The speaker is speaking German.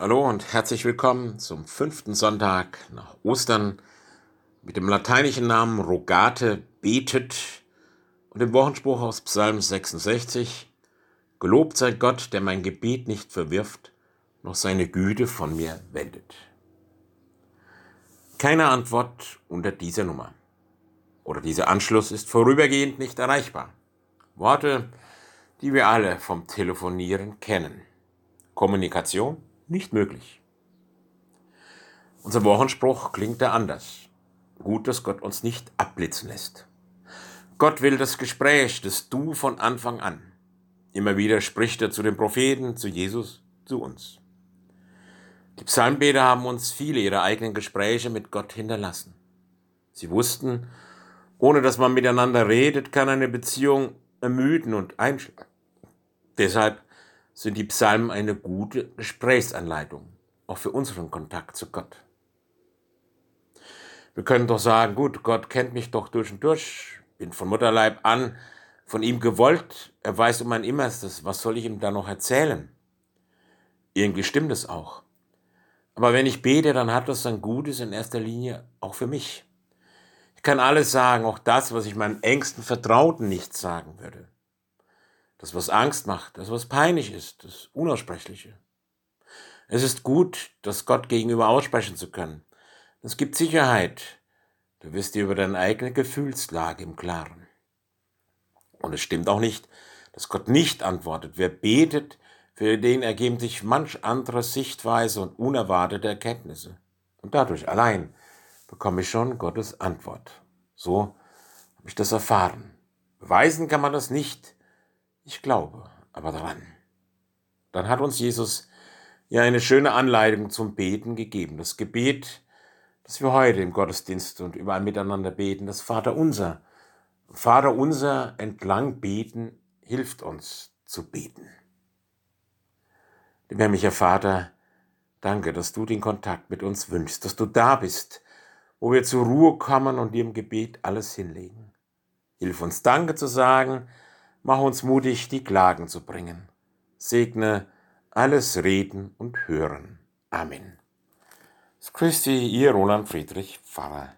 Hallo und herzlich willkommen zum fünften Sonntag nach Ostern mit dem lateinischen Namen Rogate betet und dem Wochenspruch aus Psalm 66 Gelobt sei Gott, der mein Gebet nicht verwirft, noch seine Güte von mir wendet. Keine Antwort unter dieser Nummer. Oder dieser Anschluss ist vorübergehend nicht erreichbar. Worte, die wir alle vom Telefonieren kennen. Kommunikation nicht möglich. Unser Wochenspruch klingt da anders. Gut, dass Gott uns nicht abblitzen lässt. Gott will das Gespräch, das Du von Anfang an. Immer wieder spricht er zu den Propheten, zu Jesus, zu uns. Die Psalmbeter haben uns viele ihrer eigenen Gespräche mit Gott hinterlassen. Sie wussten, ohne dass man miteinander redet, kann eine Beziehung ermüden und einschlafen. Deshalb sind die Psalmen eine gute Gesprächsanleitung, auch für unseren Kontakt zu Gott. Wir können doch sagen, gut, Gott kennt mich doch durch und durch, bin von Mutterleib an von ihm gewollt, er weiß um mein Immerstes, was soll ich ihm da noch erzählen? Irgendwie stimmt es auch. Aber wenn ich bete, dann hat das ein Gutes in erster Linie auch für mich. Ich kann alles sagen, auch das, was ich meinen engsten Vertrauten nicht sagen würde das, was Angst macht, das, was peinlich ist, das Unaussprechliche. Es ist gut, das Gott gegenüber aussprechen zu können. Es gibt Sicherheit. Du wirst dir über deine eigene Gefühlslage im Klaren. Und es stimmt auch nicht, dass Gott nicht antwortet. Wer betet, für den ergeben sich manch andere Sichtweise und unerwartete Erkenntnisse. Und dadurch allein bekomme ich schon Gottes Antwort. So habe ich das erfahren. Beweisen kann man das nicht, ich glaube aber daran. Dann hat uns Jesus ja eine schöne Anleitung zum Beten gegeben. Das Gebet, das wir heute im Gottesdienst und überall miteinander beten, das Vater unser. Vater unser entlang beten hilft uns zu beten. Dem herrlicher Vater, danke, dass du den Kontakt mit uns wünschst, dass du da bist, wo wir zur Ruhe kommen und dir im Gebet alles hinlegen. Hilf uns Danke zu sagen, Mach uns mutig, die Klagen zu bringen. Segne alles Reden und Hören. Amen. Christi, ihr Roland Friedrich Pfarrer.